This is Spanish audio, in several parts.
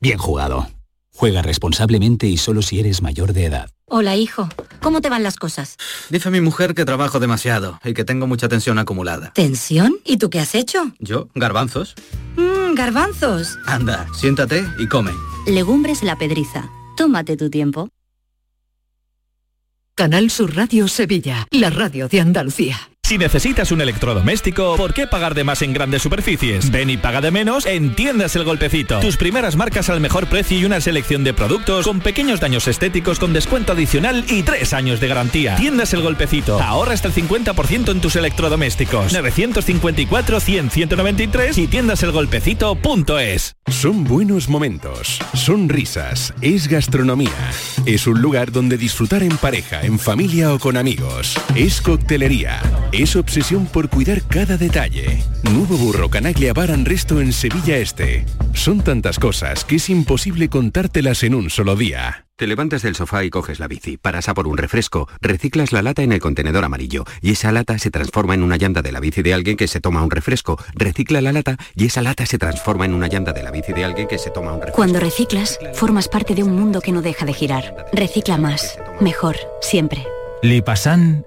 bien jugado. Juega responsablemente y solo si eres mayor de edad. Hola, hijo. ¿Cómo te van las cosas? Dice mi mujer que trabajo demasiado y que tengo mucha tensión acumulada. ¿Tensión? ¿Y tú qué has hecho? ¿Yo? ¿Garbanzos? Mmm, garbanzos. Anda, siéntate y come. Legumbres la pedriza. Tómate tu tiempo. Canal Sur Radio Sevilla, la radio de Andalucía. Si necesitas un electrodoméstico, ¿por qué pagar de más en grandes superficies? Ven y paga de menos en Tiendas El Golpecito. Tus primeras marcas al mejor precio y una selección de productos con pequeños daños estéticos con descuento adicional y tres años de garantía. Tiendas El Golpecito. Ahorra hasta el 50% en tus electrodomésticos. 954-100-193 y tiendaselgolpecito.es. Son buenos momentos, son risas, es gastronomía. Es un lugar donde disfrutar en pareja, en familia o con amigos. Es coctelería. Es obsesión por cuidar cada detalle. Nuevo Burro Canaglia Bar and Resto en Sevilla Este. Son tantas cosas que es imposible contártelas en un solo día. Te levantas del sofá y coges la bici, paras a por un refresco, reciclas la lata en el contenedor amarillo y esa lata se transforma en una llanta de la bici de alguien que se toma un refresco, recicla la lata y esa lata se transforma en una llanta de la bici de alguien que se toma un refresco. Cuando reciclas, formas parte de un mundo que no deja de girar. Recicla más, mejor, siempre. Lipasan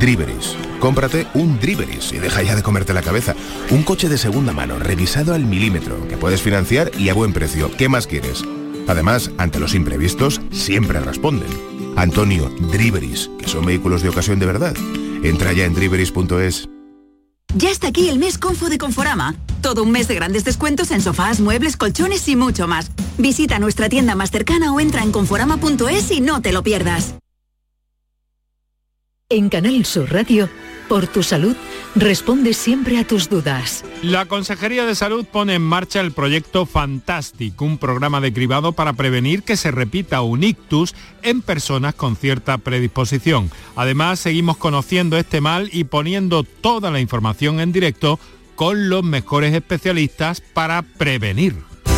Driveris. Cómprate un Driveris y deja ya de comerte la cabeza. Un coche de segunda mano, revisado al milímetro, que puedes financiar y a buen precio. ¿Qué más quieres? Además, ante los imprevistos, siempre responden. Antonio, Driveris, que son vehículos de ocasión de verdad. Entra ya en driveris.es. Ya está aquí el mes Confo de Conforama. Todo un mes de grandes descuentos en sofás, muebles, colchones y mucho más. Visita nuestra tienda más cercana o entra en conforama.es y no te lo pierdas. En Canal Sur Radio, por tu salud, responde siempre a tus dudas. La Consejería de Salud pone en marcha el proyecto Fantastic, un programa de cribado para prevenir que se repita un ictus en personas con cierta predisposición. Además, seguimos conociendo este mal y poniendo toda la información en directo con los mejores especialistas para prevenir.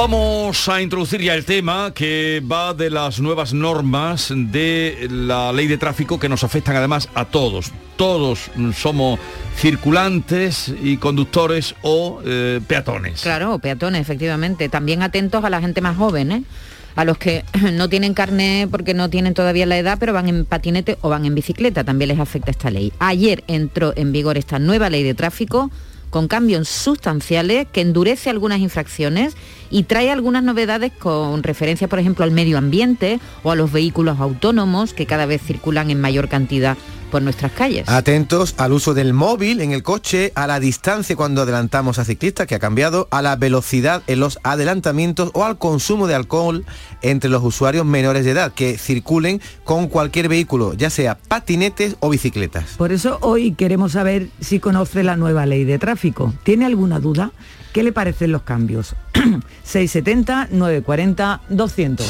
Vamos a introducir ya el tema que va de las nuevas normas de la ley de tráfico que nos afectan además a todos. Todos somos circulantes y conductores o eh, peatones. Claro, peatones, efectivamente. También atentos a la gente más joven, ¿eh? a los que no tienen carne porque no tienen todavía la edad, pero van en patinete o van en bicicleta, también les afecta esta ley. Ayer entró en vigor esta nueva ley de tráfico con cambios sustanciales que endurece algunas infracciones y trae algunas novedades con referencia, por ejemplo, al medio ambiente o a los vehículos autónomos que cada vez circulan en mayor cantidad por nuestras calles. Atentos al uso del móvil en el coche, a la distancia cuando adelantamos a ciclistas, que ha cambiado, a la velocidad en los adelantamientos o al consumo de alcohol entre los usuarios menores de edad que circulen con cualquier vehículo, ya sea patinetes o bicicletas. Por eso hoy queremos saber si conoce la nueva ley de tráfico. ¿Tiene alguna duda? ¿Qué le parecen los cambios? 670, 940, 200.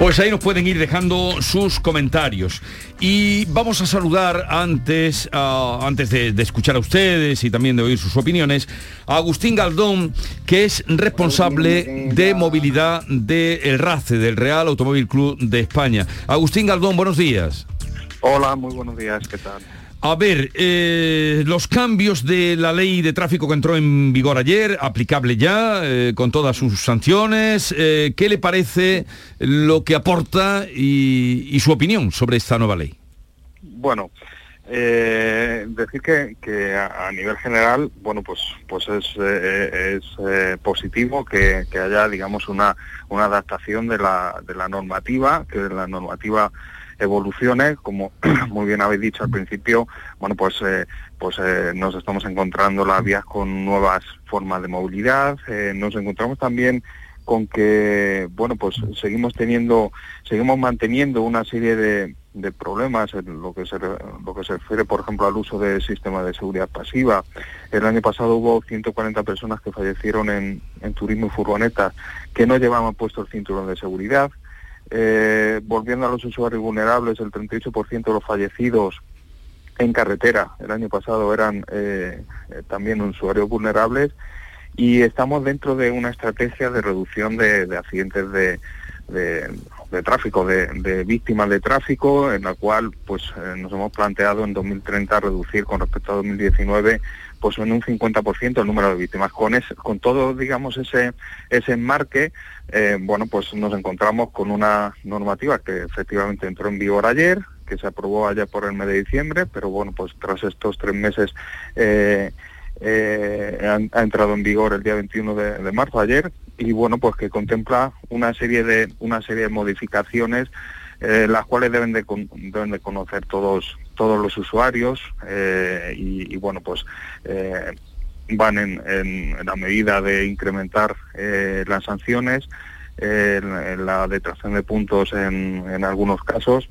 Pues ahí nos pueden ir dejando sus comentarios. Y vamos a saludar antes, antes de, de escuchar a ustedes y también de oír sus opiniones, a Agustín Galdón, que es responsable de movilidad del RACE, del Real Automóvil Club de España. Agustín Galdón, buenos días. Hola, muy buenos días, ¿qué tal? A ver, eh, los cambios de la ley de tráfico que entró en vigor ayer, aplicable ya, eh, con todas sus sanciones, eh, ¿qué le parece lo que aporta y, su opinión sobre esta nueva ley? Bueno, decir que, a, nivel general, bueno, pues pues es, positivo que, que haya, digamos, una, una adaptación de la, de la normativa, que la normativa evolucione, como muy bien habéis dicho al principio, bueno, pues eh, pues eh, nos estamos encontrando las vías con nuevas formas de movilidad, eh, nos encontramos también con que, bueno, pues seguimos teniendo, seguimos manteniendo una serie de, problemas en lo que se lo que se refiere, por ejemplo, al uso de sistemas de seguridad pasiva. El año pasado hubo 140 personas que fallecieron en, en turismo y furgonetas que no llevaban puesto el cinturón de seguridad. Eh, volviendo a los usuarios vulnerables, el 38% de los fallecidos en carretera el año pasado eran eh, eh, también usuarios vulnerables y estamos dentro de una estrategia de reducción de, de accidentes de, tráfico, de, víctimas de tráfico, en la cual pues nos hemos planteado en 2030 reducir con respecto a 2019 pues en un 50% el número de víctimas. Con, ese- con todo, digamos, ese, ese enmarque, eh, bueno, pues nos encontramos con una normativa que efectivamente entró en vigor ayer, que se aprobó allá por el mes de diciembre, pero bueno, pues tras estos tres meses eh, eh, ha, ha entrado en vigor el día 21 de, de marzo ayer y bueno, pues que contempla una serie de una serie de modificaciones eh, las cuales deben de, deben de conocer todos todos los usuarios eh, y, bueno pues eh, van en, la medida de incrementar las sanciones la detracción de puntos en, en algunos casos.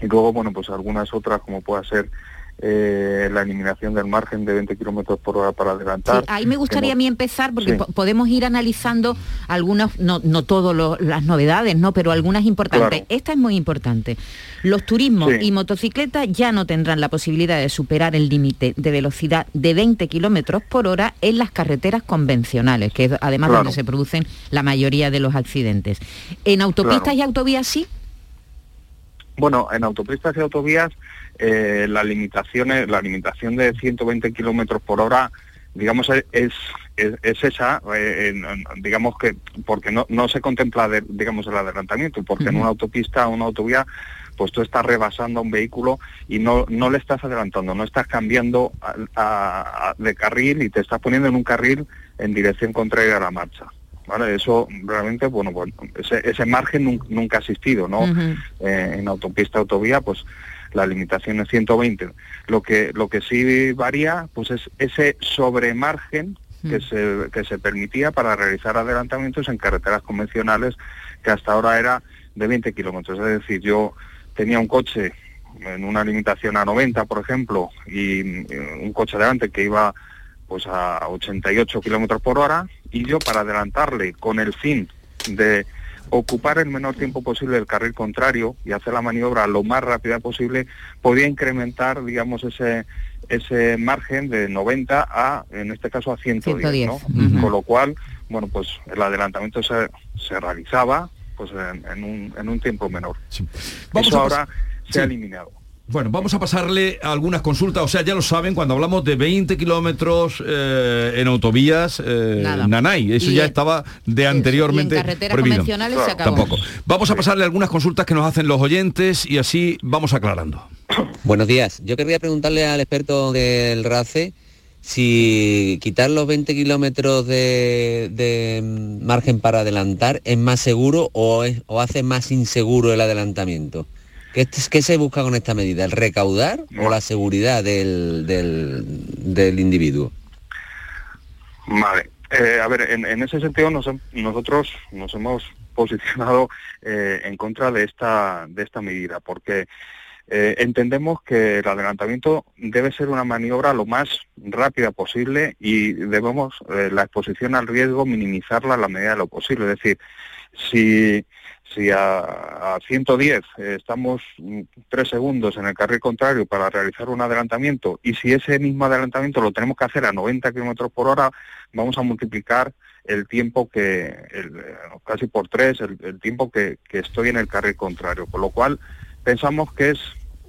Y luego bueno pues algunas otras como pueda ser eh, la eliminación del margen de 20 kilómetros por hora para adelantar Sí, ahí me gustaría a mí empezar porque Sí. po- podemos ir analizando algunas, no, no todas las novedades, no, pero algunas importantes. Claro. Esta es muy importante. Los turismos Sí. y motocicletas ya no tendrán la posibilidad de superar el límite de velocidad de 20 kilómetros por hora en las carreteras convencionales, que es además Claro. donde se producen la mayoría de los accidentes. En autopistas Claro. y autovías sí. Bueno, en autopistas y autovías eh, la limitación la limitación de 120 kilómetros por hora, digamos es es, es esa, eh, en- digamos que porque no, no se contempla de- digamos el adelantamiento, porque en una autopista o una autovía pues tú estás rebasando a un vehículo y no, no le estás adelantando, no estás cambiando a- a- a- de carril y te estás poniendo en un carril en dirección contraria a la marcha. ¿Vale? Eso realmente, bueno, bueno ese, ese margen nun- nunca ha existido, ¿no? Eh, en autopista, autovía, pues la limitación es 120. Lo que, lo que sí varía, pues es ese sobremargen que se, que se permitía para realizar adelantamientos en carreteras convencionales, que hasta ahora era de 20 kilómetros. Es decir, yo tenía un coche en una limitación a 90, por ejemplo, y eh, un coche delante que iba pues a 88 kilómetros por hora, y yo para adelantarle con el fin de ocupar el menor tiempo posible el carril contrario y hacer la maniobra lo más rápida posible, podía incrementar, digamos, ese ese margen de 90 a, en este caso, a 110, 110, ¿no? ujú. Con lo cual, bueno, pues el adelantamiento se, se realizaba pues en, en un, en un tiempo menor. Vamos Eso a ahora se ha eliminado. Bueno, vamos a pasarle algunas consultas, o sea, ya lo saben, cuando hablamos de 20 kilómetros eh, en autovías, eh, nanay, eso Y ya en- estaba de anteriormente y en carreteras prohibido. convencionales se acabó. Tampoco. Vamos a pasarle algunas consultas que nos hacen los oyentes y así vamos aclarando. Buenos días. Yo querría preguntarle al experto del RACE si quitar los 20 kilómetros de, de, mm, margen para adelantar es más seguro o, es- o hace más inseguro el adelantamiento. ¿Qué, qué se busca con esta medida? ¿El recaudar o la seguridad del, del, del individuo? Vale. Eh, a ver, en, en ese sentido nos nosotros nos hemos posicionado eh, en contra de esta de esta medida porque eh, entendemos que el adelantamiento debe ser una maniobra lo más rápida posible y debemos eh, la exposición al riesgo minimizarla a la medida de lo posible. Es decir, si si a, a 110 eh, estamos mm, tres segundos en el carril contrario para realizar un adelantamiento y si ese mismo adelantamiento lo tenemos que hacer a 90 kilómetros por hora, vamos a multiplicar el tiempo que, el, eh, casi por tres, el, tiempo que, estoy en el carril contrario. Con lo cual, pensamos que es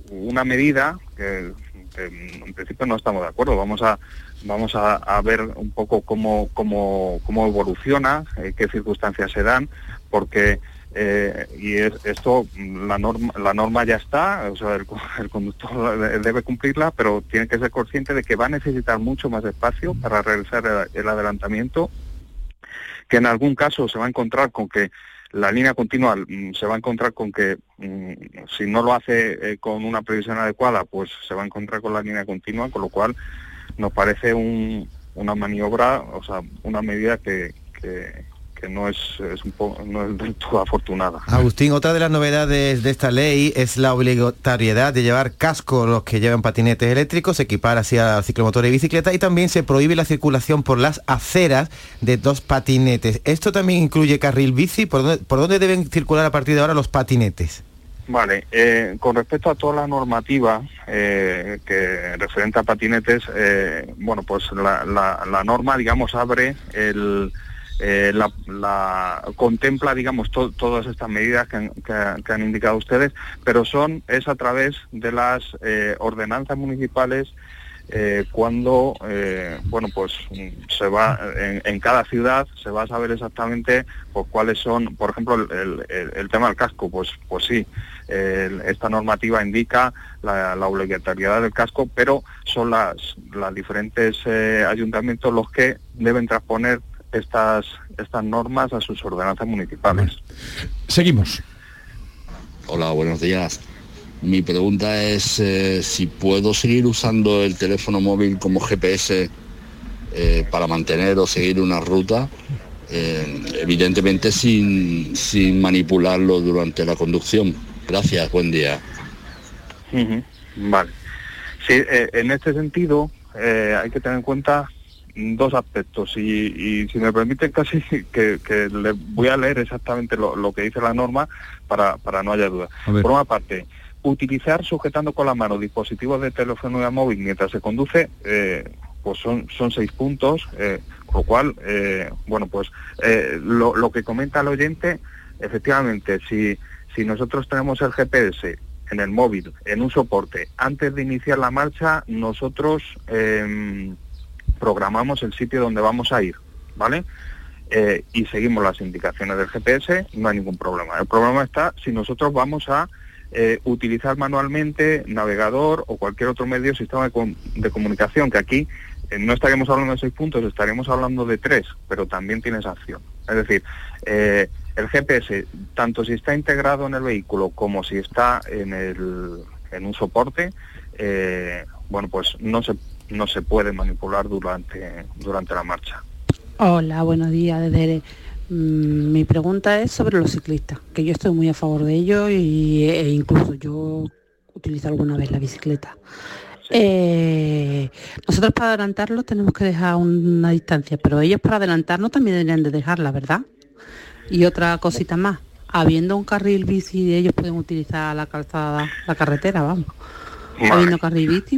una medida que, que en principio no estamos de acuerdo. Vamos a vamos a, a ver un poco cómo, cómo, cómo evoluciona, eh, qué circunstancias se dan, porque eh, y es, esto la norma la norma ya está, o sea, el, co- el conductor de- debe cumplirla, pero tiene que ser consciente de que va a necesitar mucho más espacio para realizar el, el adelantamiento, que en algún caso se va a encontrar con que la línea continua mm, se va a encontrar con que mm, si no lo hace eh, con una previsión adecuada, pues se va a encontrar con la línea continua, con lo cual nos parece un- una maniobra, o sea, una medida que, que no es, es un no es del todo afortunada. Agustín, otra de las novedades de esta ley es la obligatoriedad de llevar casco los que llevan patinetes eléctricos, equipar así a ciclomotor y bicicleta y también se prohíbe la circulación por las aceras de dos patinetes. ¿Esto también incluye carril bici? ¿Por dónde, por dónde deben circular a partir de ahora los patinetes? Vale, eh, con respecto a toda la normativa eh, que referente a patinetes, eh, bueno, pues la, la- la norma, digamos, abre el, eh, la, la- contempla, digamos, to- todas estas medidas que han, que ha- que han indicado ustedes, pero son es a través de las eh, ordenanzas municipales eh, cuando, bueno, pues se va, en, cada ciudad se va a saber exactamente pues, cuáles son, por ejemplo, el, tema del casco, pues, pues sí, esta normativa indica la, la obligatoriedad del casco, pero son las, las diferentes ayuntamientos los que deben transponer estas, estas normas a sus ordenanzas municipales. Seguimos. Hola, buenos días. Mi pregunta es eh, si puedo seguir usando el teléfono móvil como GPS eh, para mantener o seguir una ruta, eh, evidentemente sin, sin manipularlo durante la conducción. Gracias, buen día. Vale. Sí, eh, en este sentido eh, hay que tener en cuenta dos aspectos y, y si me permiten casi que, que le voy a leer exactamente lo, lo que dice la norma para, para no haya duda. Por una parte, utilizar sujetando con la mano dispositivos de telefonía móvil mientras se conduce, eh, pues son, son seis puntos, eh, con lo cual, eh, bueno, pues lo, lo que comenta el oyente, efectivamente, si, si nosotros tenemos el GPS en el móvil, en un soporte, antes de iniciar la marcha, nosotros programamos el sitio donde vamos a ir, ¿vale? Eh, y seguimos las indicaciones del GPS, no hay ningún problema. El problema está si nosotros vamos a eh, utilizar manualmente navegador o cualquier otro medio sistema de, de comunicación, que aquí eh, no estaríamos hablando de seis puntos, estaríamos hablando de tres, pero también tiene esa acción. Es decir, el GPS, tanto si está integrado en el vehículo como si está en, el, en un soporte, bueno, pues no se, no se puede manipular durante, durante la marcha. Hola, buenos días. Desde, mm, mi pregunta es sobre los ciclistas, que yo estoy muy a favor de ellos y, e incluso yo utilizo alguna vez la bicicleta. Eh, nosotros para adelantarlos tenemos que dejar una distancia, pero ellos para adelantarnos también deberían de dejarla, ¿verdad? Y otra cosita más, habiendo un carril bici, ellos pueden utilizar la calzada, la carretera, vamos.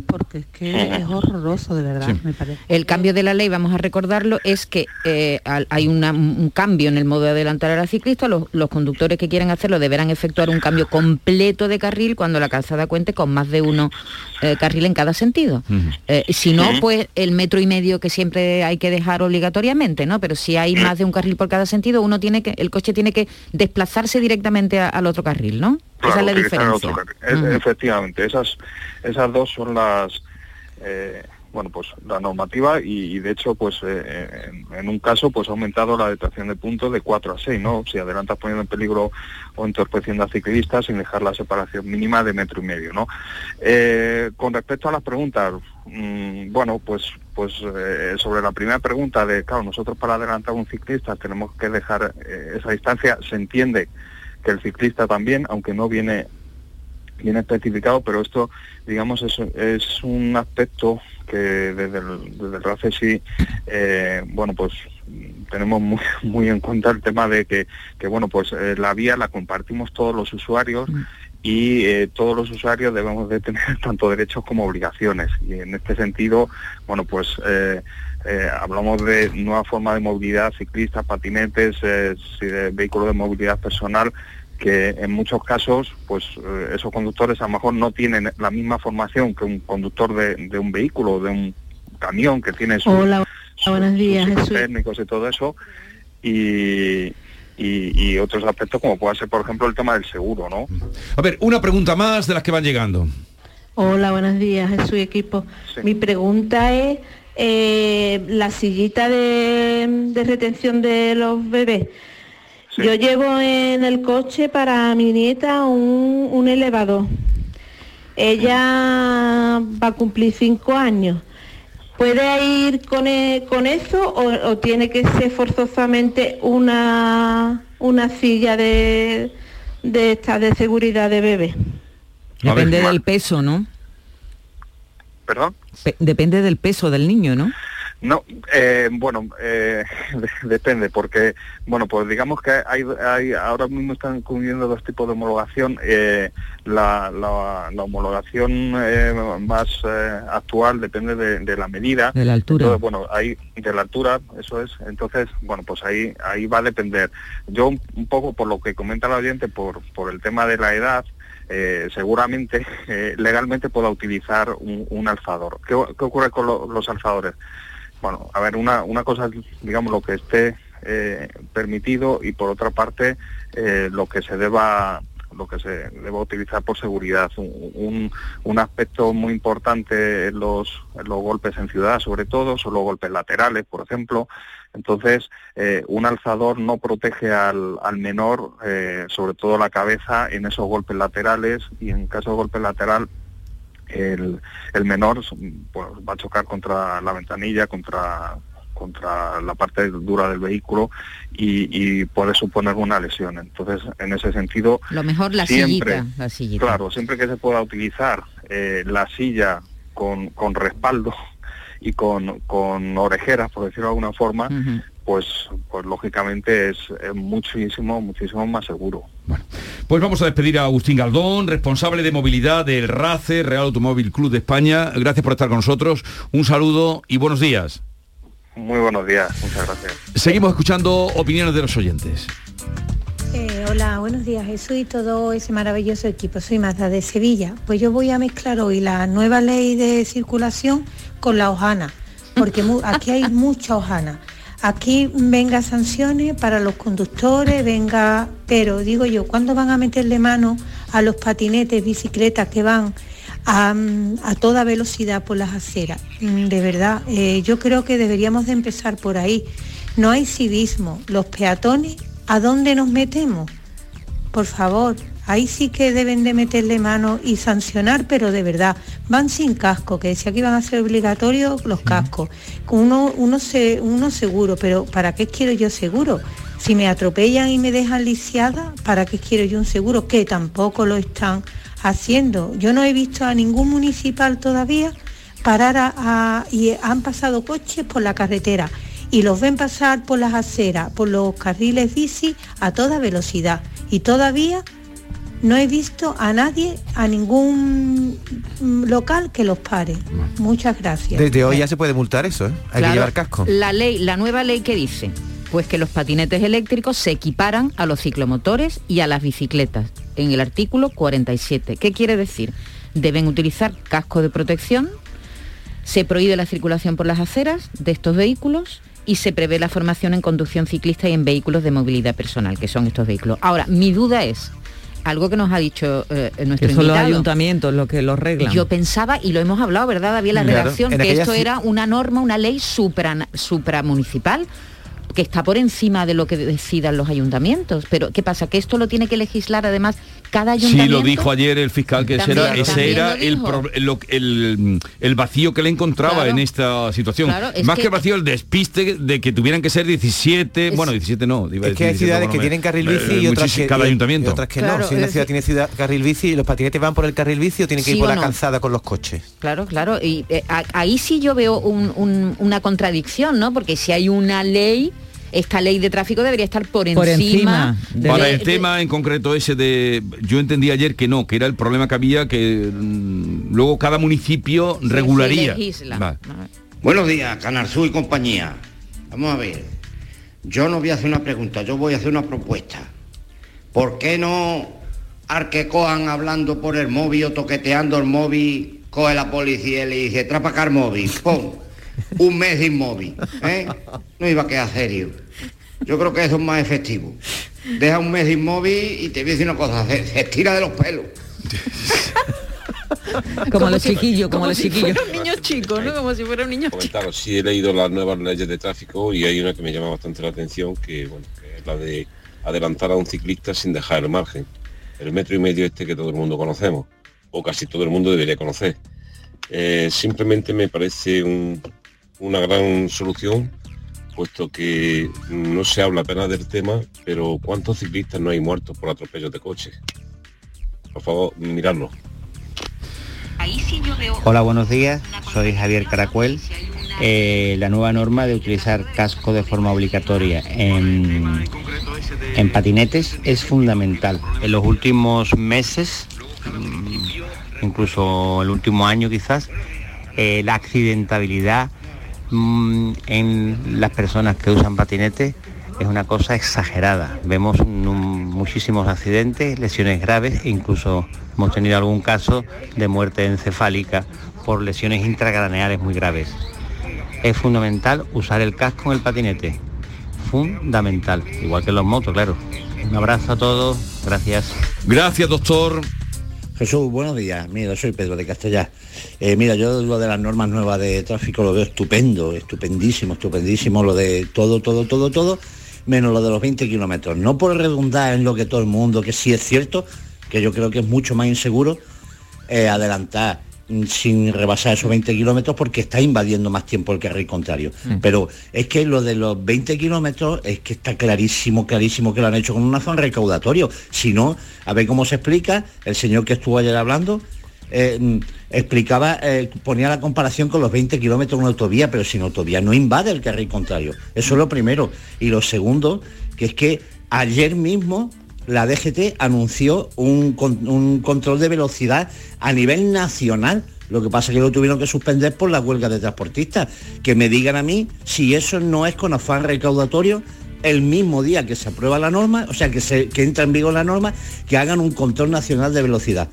Porque es que es horroroso, de verdad, me parece. El cambio de la ley, vamos a recordarlo, es que eh, hay una- un cambio en el modo de adelantar a la ciclista. Los, los conductores que quieran hacerlo deberán efectuar un cambio completo de carril cuando la calzada cuente con más de uno eh, carril en cada sentido. Eh, si no, pues el metro y medio que siempre hay que dejar obligatoriamente, ¿no? Pero si hay más de un carril por cada sentido, uno tiene que, el coche tiene que desplazarse directamente a- al otro carril, ¿no? Esa es la diferencia. Es-. Efectivamente, esas, esas dos son las, eh, bueno, pues la normativa y, y de hecho, pues eh, en, en un caso, pues ha aumentado la detracción de puntos de 4 a 6, ¿no? Si adelantas poniendo en peligro o entorpeciendo a ciclistas sin dejar la separación mínima de metro y medio, ¿no? Eh, con respecto a las preguntas, mm, bueno, pues pues eh, sobre la primera pregunta de, claro, nosotros para adelantar a un ciclista tenemos que dejar esa distancia, se entiende que el ciclista también, aunque no viene viene especificado, pero esto, digamos, es, es un aspecto que desde el, desde el RACE sí, eh, bueno, pues tenemos muy, muy en cuenta el tema de que, que bueno, pues eh, la vía la compartimos todos los usuarios y eh, todos los usuarios debemos de tener tanto derechos como obligaciones. Y en este sentido, bueno, pues eh, eh, hablamos de nueva forma de movilidad, ciclistas, patinetes, eh, vehículos de movilidad personal, que en muchos casos, pues eh, esos conductores a lo mejor no tienen la misma formación que un conductor de, de un vehículo, de un camión que tiene sus, Hola, buenos días, sus Jesús. técnicos y todo eso. Y, y, y otros aspectos como puede ser, por ejemplo, el tema del seguro, ¿no? A ver, una pregunta más de las que van llegando. Hola, buenos días, Jesús y equipo. Mi pregunta es eh, la sillita de, de retención de los bebés. Yo llevo en el coche para mi nieta un, un elevador. Ella va a cumplir cinco años. ¿Puede ir con, e- con eso o, o tiene que ser forzosamente una, una silla de, de esta de seguridad de bebé? Depende del peso, ¿no? ¿Perdón? Pe- depende del peso del niño, ¿no? No, eh, bueno, eh, de- depende, porque, bueno, pues digamos que hay, hay ahora mismo están cubriendo dos tipos de homologación. eh, la, la- la homologación eh, más eh, actual depende de, de la medida. De la altura. Entonces, bueno, ahí, de la altura, eso es. Entonces, bueno, pues ahí, ahí va a depender. Yo, un, un poco por lo que comenta el oyente, por, por el tema de la edad, eh, seguramente eh, legalmente pueda utilizar un, un alzador. ¿Qué, qué ocurre con lo- los alzadores? Bueno, a ver, una, una cosa digamos, lo que esté eh, permitido y por otra parte lo que se deba lo que se deba utilizar por seguridad. Un, un- aspecto muy importante los, los golpes en ciudad, sobre todo, son los golpes laterales, por ejemplo. Entonces, eh, un alzador no protege al, al menor, eh, sobre todo la cabeza, en esos golpes laterales y en caso de golpe lateral el, el menor pues, va a chocar contra la ventanilla, contra contra la parte dura del vehículo y, y puede suponer una lesión. Entonces, en ese sentido, Lo mejor la siempre, sillita, la sillita. claro, siempre que se pueda utilizar eh, la silla con, con respaldo y con, con orejeras, por decirlo de alguna forma, pues, pues lógicamente es, es muchísimo, muchísimo más seguro. Pues vamos a despedir a Agustín Galdón, responsable de movilidad del RACE, Real Automóvil Club de España. Gracias por estar con nosotros. Un saludo y buenos días. Muy buenos días, muchas gracias. Seguimos escuchando opiniones de los oyentes. Eh, hola, buenos días Jesús y todo ese maravilloso equipo. Soy Mazda de Sevilla. Pues yo voy a mezclar hoy la nueva ley de circulación con la hojana, porque aquí hay mucha hojana. Aquí venga sanciones para los conductores, venga, pero digo yo, ¿cuándo van a meterle mano a los patinetes, bicicletas que van a, a toda velocidad por las aceras? Mm, De verdad, eh, yo creo que deberíamos de empezar por ahí. No hay civismo. Los peatones, ¿a dónde nos metemos? Por favor, ahí sí que deben de meterle mano y sancionar, pero de verdad, van sin casco, que decía que iban a ser obligatorios los cascos. Uno, uno, se, uno seguro, pero ¿para qué quiero yo seguro? Si me atropellan y me dejan lisiada, ¿para qué quiero yo un seguro? Que tampoco lo están haciendo. Yo no he visto a ningún municipal todavía parar a, a- y han pasado coches por la carretera y los ven pasar por las aceras, por los carriles bici a toda velocidad. Y todavía no he visto a nadie, a ningún mm, local que los pare. Muchas gracias. Desde hoy ya se puede multar eso, ¿eh? Hay Claro, que llevar casco. La ley, la nueva ley que dice, pues que los patinetes eléctricos se equiparan a los ciclomotores y a las bicicletas, en el artículo 47. ¿Qué quiere decir? Deben utilizar casco de protección, se prohíbe la circulación por las aceras de estos vehículos y se prevé la formación en conducción ciclista y en vehículos de movilidad personal, que son estos vehículos. Ahora, mi duda es, algo que nos ha dicho eh, nuestro Que son los ayuntamientos los que lo arreglan. yo pensaba, y lo hemos hablado, ¿verdad, David, la Claro, redacción, en que esto era una norma, una ley supra, supramunicipal que está por encima de lo que decidan los ayuntamientos. Pero, ¿qué pasa? ¿Que esto lo tiene que legislar además cada ayuntamiento? Sí, lo dijo ayer el fiscal, que ese era, También, ese también era el, dijo. pro- lo- el, el vacío que le encontraba Claro. en esta situación. Claro, es Más que, vacío, el despiste de que tuvieran que ser 17, bueno, 17 no. iba Es que hay decir 17, ciudades bueno, que me- tienen carril eh, bici y otras que, Cada y- ayuntamiento. y otras que Claro, no. Si una ciudad decir- tiene ciudad, carril bici, los patinetes van por el carril bici o tienen que ¿Sí ir por la no? calzada con los coches. Claro, claro. Y eh, a- ahí sí yo veo un- un- una contradicción, ¿no? Porque si hay una ley esta ley de tráfico debería estar por encima, Por encima de- Para de- el tema en concreto ese de, yo entendí ayer que no, que era el problema que había que mm, luego cada municipio regularía. Vale. Buenos días, Canarzú y compañía. Vamos a ver. Yo no voy a hacer una pregunta, yo voy a hacer una propuesta. ¿Por qué no al que cojan hablando por el móvil o toqueteando el móvil, coge la policía y le dice, trapa acá el móvil, ¡pum! Un mes de inmóvil, ¿eh? No iba a quedar serio. Yo creo que eso es más efectivo. Deja un mes de inmóvil y te voy a decir una cosa, se, se estira de los pelos. Como los chiquillos, como los si chiquillos. fuera un niño chico, ¿no? Como si fuera un niño chico. comentaros, sí he leído las nuevas leyes de tráfico y hay una que me llama bastante la atención, que, bueno, que es la de adelantar a un ciclista sin dejar el margen. El metro y medio este que todo el mundo conocemos, o casi todo el mundo debería conocer. Eh, simplemente me parece un- una gran solución, puesto que no se habla apenas del tema, pero ¿cuántos ciclistas no hay muertos por atropellos de coches? Por favor, miradlo. Hola, buenos días. Soy Javier Caracuel. Eh, la nueva norma de utilizar casco de forma obligatoria en, en patinetes es fundamental. En los últimos meses, mm, incluso el último año quizás, eh, la accidentabilidad mm, en las personas que usan patinetes es una cosa exagerada. Vemos muchísimos accidentes, lesiones graves e incluso hemos tenido algún caso de muerte encefálica por lesiones intracraneales muy graves. Es fundamental usar el casco en el patinete. Fundamental. Igual que en los motos, claro. Un abrazo a todos. Gracias. Gracias, doctor. Jesús, buenos días. Mira, soy Pedro de Castellar. Eh, mira, yo lo de las normas nuevas de tráfico lo veo estupendo, estupendísimo, estupendísimo, lo de todo, todo, todo, todo, menos lo de los 20 kilómetros. No por redundar en lo que todo el mundo, que sí es cierto, que yo creo que es mucho más inseguro eh, adelantar sin rebasar esos 20 kilómetros porque está invadiendo más tiempo el carril contrario. Pero es que lo de los 20 kilómetros es que está clarísimo, clarísimo que lo han hecho con un afán recaudatorio. Si no, a ver cómo se explica, el señor que estuvo ayer hablando, eh, mm, explicaba, eh, ponía la comparación con los 20 kilómetros de una autovía, pero sin autovía no invade el carril contrario. Eso es lo primero. Y lo segundo, que es que ayer mismo la DGT anunció un, con- un control de velocidad a nivel nacional. Lo que pasa es que lo tuvieron que suspender por la huelga de transportistas. Que me digan a mí si eso no es con afán recaudatorio el mismo día que se aprueba la norma, o sea, que, se, que entra en vigor la norma, que hagan un control nacional de velocidad.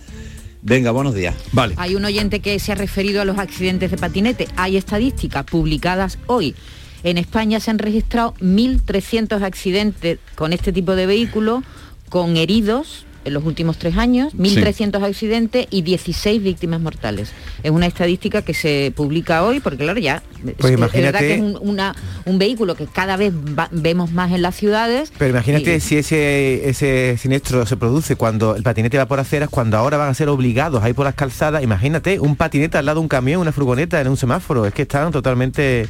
Venga, buenos días. Vale. Hay un oyente que se ha referido a los accidentes de patinete. Hay estadísticas publicadas hoy. En España se han registrado 1.300 accidentes con este tipo de vehículos, con heridos en los últimos tres años, 1.300 accidentes y 16 víctimas mortales. Es una estadística que se publica hoy, porque claro, ya es- Pues es, verdad imagínate- que es un, una- un vehículo que cada vez va- vemos más en las ciudades. Pero imagínate Y- si ese, ese siniestro se produce cuando el patinete va por aceras, cuando ahora van a ser obligados a ir por las calzadas, imagínate un patinete al lado de un camión, una furgoneta en un semáforo, es que están totalmente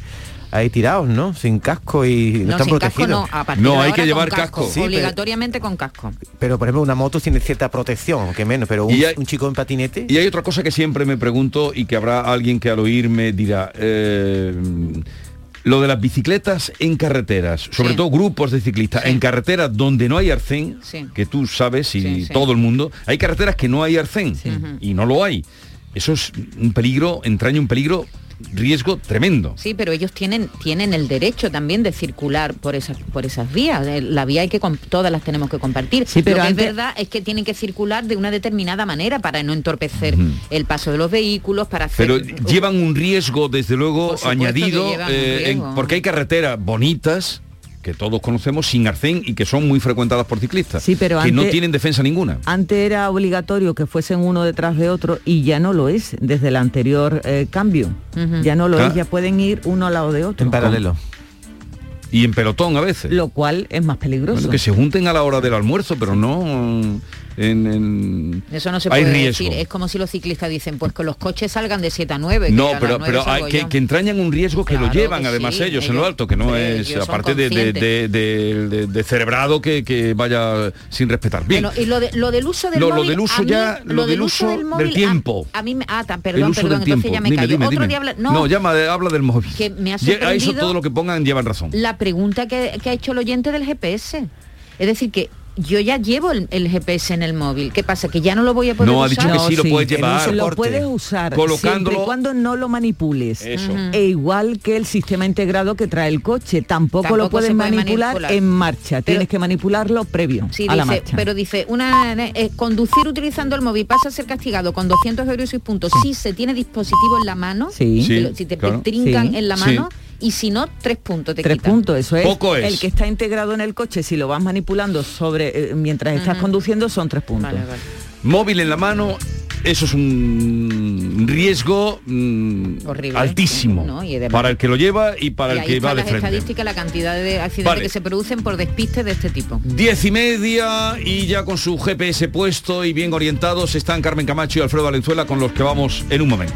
ahí tirados, ¿no? Sin casco y no, No, están sin casco protegidos. no, a partir de ahora con casco, Sí, pero- obligatoriamente con casco. pero, por ejemplo una moto tiene cierta protección, que menos, pero un, hay- chico en patinete... Y hay otra cosa que siempre me pregunto y que habrá alguien que al oírme dirá, eh, lo de las bicicletas en carreteras, sobre Sí. todo grupos de ciclistas, en carreteras donde no hay arcén, Sí. que tú sabes y Sí, sí. todo el mundo, hay carreteras que no hay arcén y no lo hay. Eso es un peligro, entraña un peligro, riesgo tremendo. Sí, pero ellos tienen tienen el derecho también de circular por esas por esas vías. Eh, La vía hay que todas las tenemos que compartir. Sí, pero Lo que antes- es verdad es que tienen que circular de una determinada manera para no entorpecer el paso de los vehículos, para hacer Pero llevan un riesgo, desde luego, añadido, eh, en- porque hay carreteras bonitas que todos conocemos sin arcén y que son muy frecuentadas por ciclistas, Sí, pero que no tienen defensa ninguna. Antes era obligatorio que fuesen uno detrás de otro y ya no lo es desde el anterior eh, cambio. Ya no lo Ah. es, ya pueden ir uno al lado de otro. En paralelo. Y en pelotón a veces. Lo cual es más peligroso. Bueno, que se junten a la hora del almuerzo, pero no en... en- Eso no se puede riesgo. decir. Es como si los ciclistas dicen, pues que los coches salgan de 7 a 9. No, que pero, 9 pero hay- que, entrañan un riesgo que lo Claro llevan que además sí, ellos, en lo alto, que no es aparte de, de, cerebrado que, que vaya sin respetar. Bien, Bueno, y lo, de- lo del uso del Lo- lo móvil. del uso mí- ya, lo del uso del móvil, a- tiempo. A, mí me. Ah, ta- el perdón, uso perdón, del tiempo. ya me Dime, Otro dime. día habla- no, llama, habla del móvil. Que me ha A eso sorprendido- todo lo que pongan llevan razón. La la pregunta que, que ha hecho el oyente del GPS. Es decir, que yo ya llevo el, el GPS en el móvil. ¿Qué pasa? Que ya no lo voy a poder No, ha usar. dicho que sí, lo puedes llevar. Lo puedes usar Colocándolo- siempre y cuando no lo manipules. Eso. E igual que el sistema integrado que trae el coche, tampoco, Tampoco lo puedes manipular, manipular. en marcha. Pero- Tienes que manipularlo previo Sí, a la dice, marcha. pero dice, una eh, conducir utilizando el móvil pasa a ser castigado con 200 euros y puntos si se tiene dispositivo en la mano, Sí. si, Sí, lo- si te claro. trincan Sí. en la Sí. mano, y si no, tres puntos te Tres quitan. puntos, eso es. Poco es. El que está integrado en el coche, si lo vas manipulando sobre eh, mientras estás conduciendo, son tres puntos. Móvil en la mano, eso es un riesgo mm, Horrible. altísimo No, y además- para el que lo lleva y para y el que va de frente. estadísticas, la cantidad de accidentes Vale. que se producen por despistes de este tipo. Diez y media y ya con su GPS puesto y bien orientados están Carmen Camacho y Alfredo Valenzuela con los que vamos en un momento.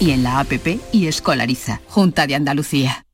y en la APP y Escolariza, Junta de Andalucía.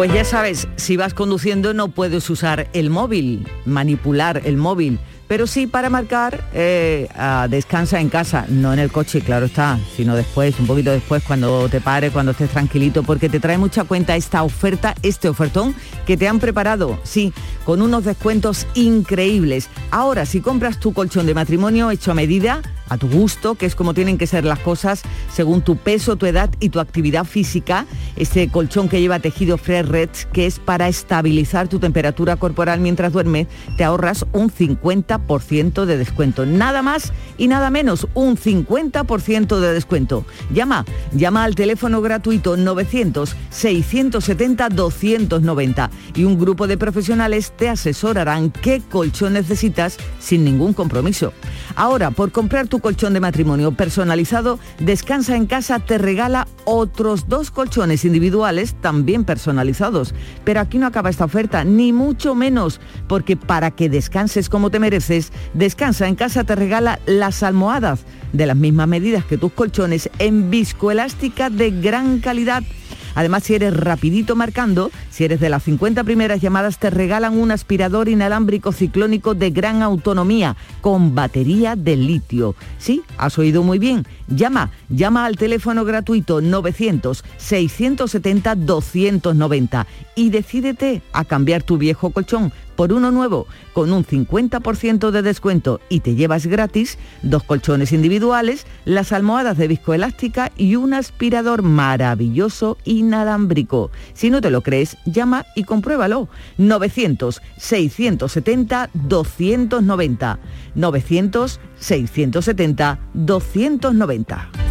Pues ya sabes, si vas conduciendo no puedes usar el móvil, manipular el móvil, pero sí para marcar eh, a descansa en casa, no en el coche, claro está, sino después, un poquito después, cuando te pare, cuando estés tranquilito, porque te trae mucha cuenta esta oferta, este ofertón que te han preparado, sí, con unos descuentos increíbles. Ahora, si compras tu colchón de matrimonio hecho a medida, a tu gusto, que es como tienen que ser las cosas según tu peso, tu edad y tu actividad física. Este colchón que lleva tejido Fresh Red, que es para estabilizar tu temperatura corporal mientras duermes, te ahorras un 50% de descuento. Nada más y nada menos, un 50% de descuento. Llama, llama al teléfono gratuito 900-670-290 y un grupo de profesionales te asesorarán qué colchón necesitas sin ningún compromiso. Ahora, por comprar tu colchón de matrimonio personalizado, Descansa en casa te regala otros dos colchones individuales también personalizados. Pero aquí no acaba esta oferta, ni mucho menos, porque para que descanses como te mereces, Descansa en casa te regala las almohadas de las mismas medidas que tus colchones en viscoelástica de gran calidad. Además, si eres rapidito marcando, si eres de las 50 primeras llamadas, te regalan un aspirador inalámbrico ciclónico de gran autonomía con batería de litio. Sí, has oído muy bien. Llama, llama al teléfono gratuito 900-670-290 y decídete a cambiar tu viejo colchón por uno nuevo con un 50% de descuento y te llevas gratis dos colchones individuales, las almohadas de viscoelástica y un aspirador maravilloso inalámbrico. Si no te lo crees, llama y compruébalo. 900-670-290. 900-670-290.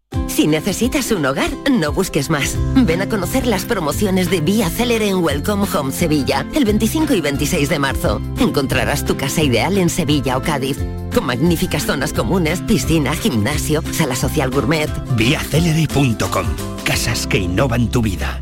Si necesitas un hogar, no busques más. Ven a conocer las promociones de Vía Célere en Welcome Home Sevilla, el 25 y 26 de marzo. Encontrarás tu casa ideal en Sevilla o Cádiz, con magníficas zonas comunes, piscina, gimnasio, sala social gourmet. Viacelere.com. Casas que innovan tu vida.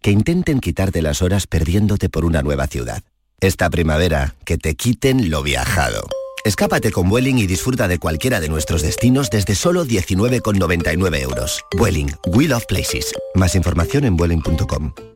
Que intenten quitarte las horas perdiéndote por una nueva ciudad. Esta primavera, que te quiten lo viajado. Escápate con Vueling y disfruta de cualquiera de nuestros destinos desde solo 19,99 euros. Vueling, We Love Places. Más información en vueling.com.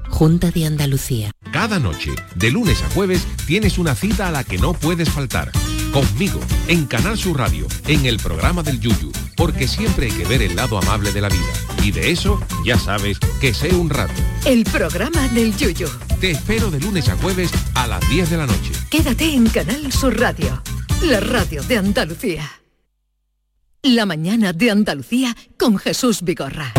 Junta de Andalucía. Cada noche, de lunes a jueves, tienes una cita a la que no puedes faltar. Conmigo, en Canal Sur Radio, en el programa del Yuyu, porque siempre hay que ver el lado amable de la vida. Y de eso, ya sabes, que sé un rato. El programa del Yuyu. Te espero de lunes a jueves a las 10 de la noche. Quédate en Canal Sur Radio, la radio de Andalucía. La mañana de Andalucía con Jesús Vigorra.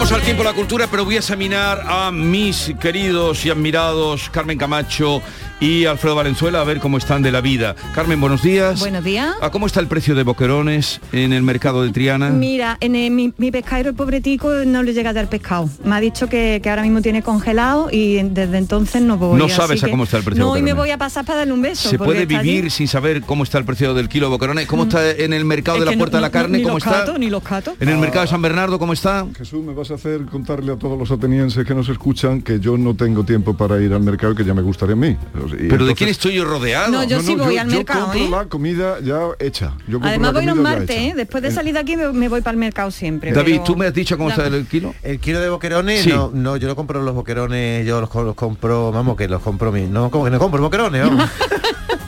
Vamos al tiempo de la cultura, pero voy a examinar a mis queridos y admirados Carmen Camacho y Alfredo Valenzuela a ver cómo están de la vida. Carmen, buenos días. Buenos días. ¿A cómo está el precio de boquerones en el mercado de Triana? Mira, en el- mi, mi pescadero, el pobretico, no le llega a dar pescado. Me ha dicho que, que ahora mismo tiene congelado y desde entonces no voy. No así sabes a que- cómo está el precio de No, y me voy a pasar para darle un beso. ¿Se puede vivir allí. sin saber cómo está el precio del kilo de boquerones? ¿Cómo está en el mercado Es de la Puerta no- de la no- Carne? ni ¿Cómo los está? cato, ni los cato. En el mercado de San Bernardo, ¿cómo está? Jesús, me vas a hacer contarle a todos los atenienses que nos escuchan que yo no tengo tiempo para ir al mercado y que ya me gustaría a mí. Y ¿Pero de quién estoy yo rodeado? No, yo sí voy al yo mercado, compro ¿eh? la comida ya hecha. Yo compro Además voy los martes. ¿eh? Después de salir de aquí me, me voy para el mercado siempre. David, pero- ¿tú me has dicho cómo está el kilo? El kilo de boquerones, Sí. no, no, yo no compro los boquerones, yo los, co- los compro, vamos, que los compro mi, no, como que no compro boquerones, vamos.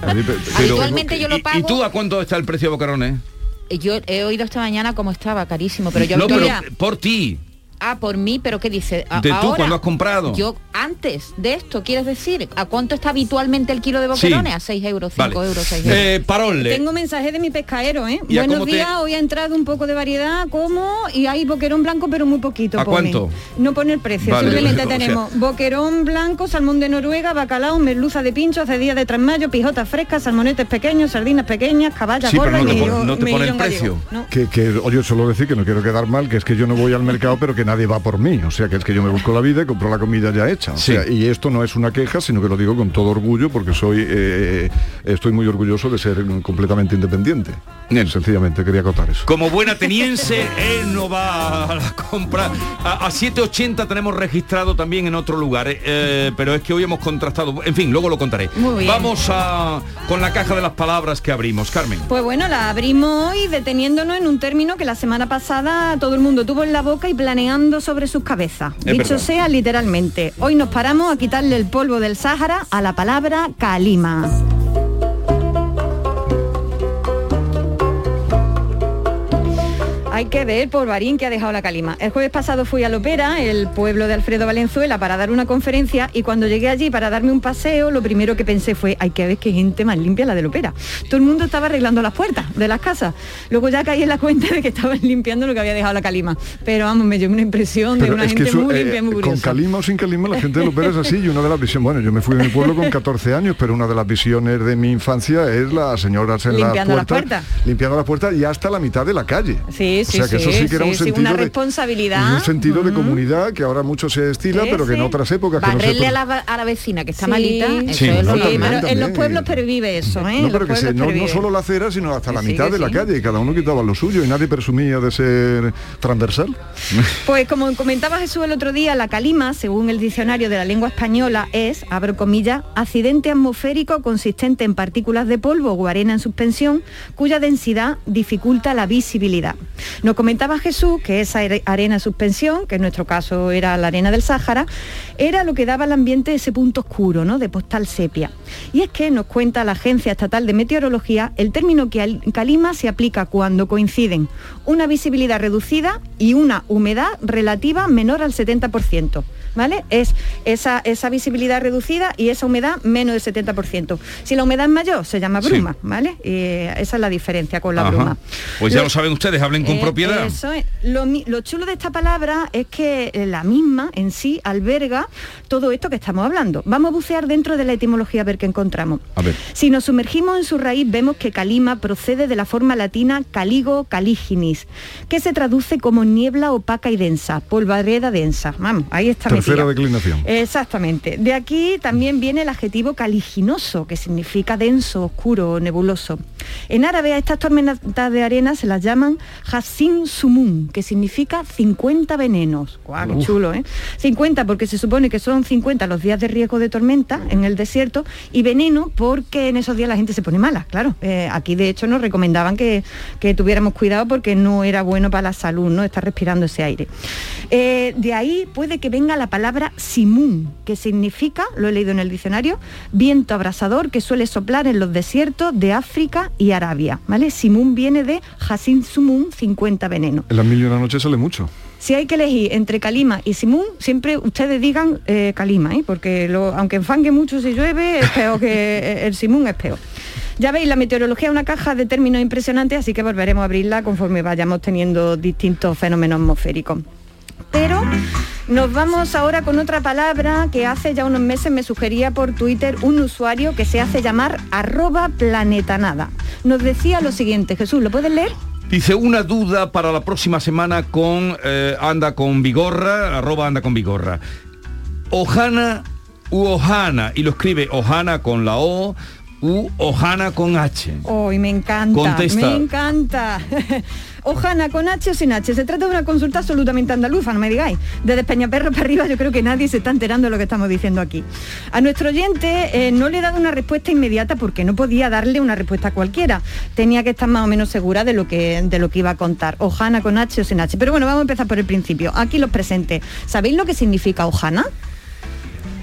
Habitualmente yo lo ¿Y- ¿Y pago. tú a cuánto está el precio de boquerones? Yo he oído esta mañana cómo estaba, carísimo, pero yo no, pero por ti. Ah, por mí, pero ¿qué dice? A- De tú, ahora, cuando has comprado. Yo antes de esto, ¿quieres decir? ¿A cuánto está habitualmente el kilo de boquerones? Sí. A 6 euros, 5 Vale. euros, 6 euros. Eh, parole. Tengo mensaje de mi pescadero, ¿eh? ¿Y a Buenos te- días, hoy ha entrado un poco de variedad, como y hay boquerón blanco, pero muy poquito. ¿A pone. cuánto? No pone el precio, Vale, simplemente o sea- tenemos boquerón blanco, salmón de Noruega, bacalao, merluza de pincho, cedilla de tres mayo, pijotas frescas, salmonetes pequeños, sardinas pequeñas, caballas Sí, pero gordas no y te no te pone el precio. No. Que, que, oye, solo decir que no quiero quedar mal, que es que yo no voy al mercado, pero que nadie va por mí. O sea, que es que yo me busco la vida y compro la comida ya hecha. O Sí. sea, y esto no es una queja, sino que lo digo con todo orgullo, porque soy eh, estoy muy orgulloso de ser completamente independiente. Sencillamente quería acotar eso. Como buen ateniense, él no va a la compra. A, a 7.80 tenemos registrado también en otro lugar, eh, eh, pero es que hoy hemos contrastado. En fin, luego lo contaré. Muy bien. Vamos a, con la caja de las palabras que abrimos. Carmen. Pues bueno, la abrimos hoy deteniéndonos en un término que la semana pasada todo el mundo tuvo en la boca y planeando sobre sus cabezas. Es Dicho verdad. sea literalmente. Hoy nos paramos a quitarle el polvo del Sáhara a la palabra calima. Hay que ver por Barín que ha dejado la calima. El jueves pasado fui a Lopera, el pueblo de Alfredo Valenzuela, para dar una conferencia y cuando llegué allí para darme un paseo, lo primero que pensé fue, hay que ver qué gente más limpia la de Lopera. Todo el mundo estaba arreglando las puertas de las casas. Luego ya caí en la cuenta de que estaban limpiando lo que había dejado la calima. Pero vamos, me dio una impresión de una gente muy eh, limpia, muy Con curiosa. calima o sin calima, la gente de Lopera es así y una de las visiones, bueno, yo me fui de mi pueblo con 14 años, pero una de las visiones de mi infancia es las señoras en Limpiando las puertas. limpiando las puertas y hasta la mitad de la calle. Sí, sí, o sea que sí, eso sí que era un sentido una de, responsabilidad. y un sentido de comunidad que ahora mucho se estila, Sí, pero que en otras épocas que no a la, a la vecina que está Sí. malita, eso Sí, es no, lo que- también, pero en los pueblos pervive eso, ¿eh? No, pero que se- no, no solo la acera, sino hasta la mitad de la sí. calle, y cada uno quitaba lo suyo y nadie presumía de ser transversal. Pues como comentaba Jesús el otro día, la calima, según el diccionario de la lengua española, es, abro comillas, accidente atmosférico consistente en partículas de polvo o arena en suspensión, cuya densidad dificulta la visibilidad. Nos comentaba Jesús que esa are- arena en suspensión, que en nuestro caso era la arena del Sáhara, era lo que daba al ambiente ese punto oscuro, ¿no? De postal sepia. Y es que nos cuenta la Agencia Estatal de Meteorología, el término que al- calima se aplica cuando coinciden una visibilidad reducida y una humedad relativa menor al 70%. ¿Vale? Es esa, esa visibilidad reducida y esa humedad menos del 70%. Si la humedad es mayor, se llama Sí. bruma, ¿vale? Esa es la diferencia con la Ajá. bruma. Pues ya Lo- lo saben ustedes, hablen con eh, propiedad. Eso es. Lo, chulo de esta palabra es que la misma en sí alberga todo esto que estamos hablando. Vamos a bucear dentro de la etimología a ver qué encontramos. A ver. Si nos sumergimos en su raíz, vemos que calima procede de la forma latina caligo caliginis, que se traduce como niebla opaca y densa, polvareda densa. Vamos, ahí está Tercera declinación. Exactamente. De aquí también viene el adjetivo caliginoso, que significa denso, oscuro, nebuloso. En árabe a estas tormentas de arena se las llaman Hassin Sumun, que significa 50 venenos. Guau, qué Uf. chulo, ¿eh? 50 porque se supone que son 50 los días de riesgo de tormenta en el desierto y veneno porque en esos días la gente se pone mala, claro. Eh, aquí de hecho nos recomendaban que, que tuviéramos cuidado porque no era bueno para la salud, ¿no? Estar respirando ese aire. Eh, de ahí puede que venga la palabra simun, que significa, lo he leído en el diccionario, viento abrasador que suele soplar en los desiertos de África y Arabia, ¿vale? Simun viene de Hasin Sumun, 50 venenos. En las mil y una noches sale mucho. Si hay que elegir entre Calima y Simún, siempre ustedes digan eh, Calima, ¿eh? porque lo- aunque enfangue mucho si llueve, es peor que eh, el Simún es peor. Ya veis, la meteorología es una caja de términos impresionantes, así que volveremos a abrirla conforme vayamos teniendo distintos fenómenos atmosféricos. Pero nos vamos ahora con otra palabra que hace ya unos meses me sugería por Twitter un usuario que se hace llamar arroba planetanada. Nos decía lo siguiente, Jesús, ¿lo puedes leer? Dice una duda para la próxima semana con eh, Anda con Vigorra, arroba Anda con Vigorra. Ojana u Ojana, y lo escribe Ojana con la O u Ojana con H. Hoy me encanta, Contesta. me encanta. Ojana con H o sin H. Se trata de una consulta absolutamente andaluza, no me digáis. Desde Peñaperro para arriba yo creo que nadie se está enterando de lo que estamos diciendo aquí. A nuestro oyente eh, no le he dado una respuesta inmediata porque no podía darle una respuesta cualquiera. Tenía que estar más o menos segura de lo que, de lo que iba a contar. Ojana con H o sin H. Pero bueno, vamos a empezar por el principio. Aquí los presentes. ¿Sabéis lo que significa Ojana?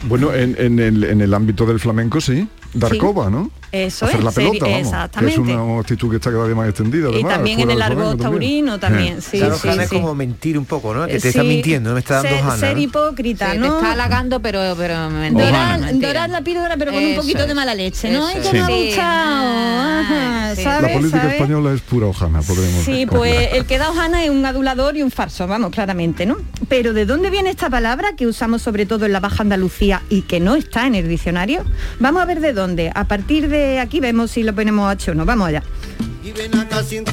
Bueno, en, en el, en el ámbito del flamenco sí. Darkova, ¿no? Eso Hacer es, la pelota, vamos. Que es exactamente. una actitud que está cada vez más extendida. Y además, también en el argot taurino también, sí, Claro, sí, Hanna sí. es como mentir un poco, ¿no? Que te está sí. mintiendo, no me está dando ser, ser ¿no? hipócrita, Sí, ¿no? te está halagando, pero, pero mentira, Dorar, dorar la píldora pero con un poquito de mala leche, ¿no? Es. que me ha Sí. gustado. Ajá, sí. ¿sabes? La política ¿sabes? española es pura hojana, podremos Sí, pues el que da hojana es un adulador y un farso, vamos, claramente, ¿no? Pero ¿de dónde viene esta palabra que usamos sobre todo en la Baja Andalucía y que no está en el diccionario? Vamos a ver de dónde. A partir de aquí vemos si lo ponemos H o no. Vamos allá. Y ven acá sin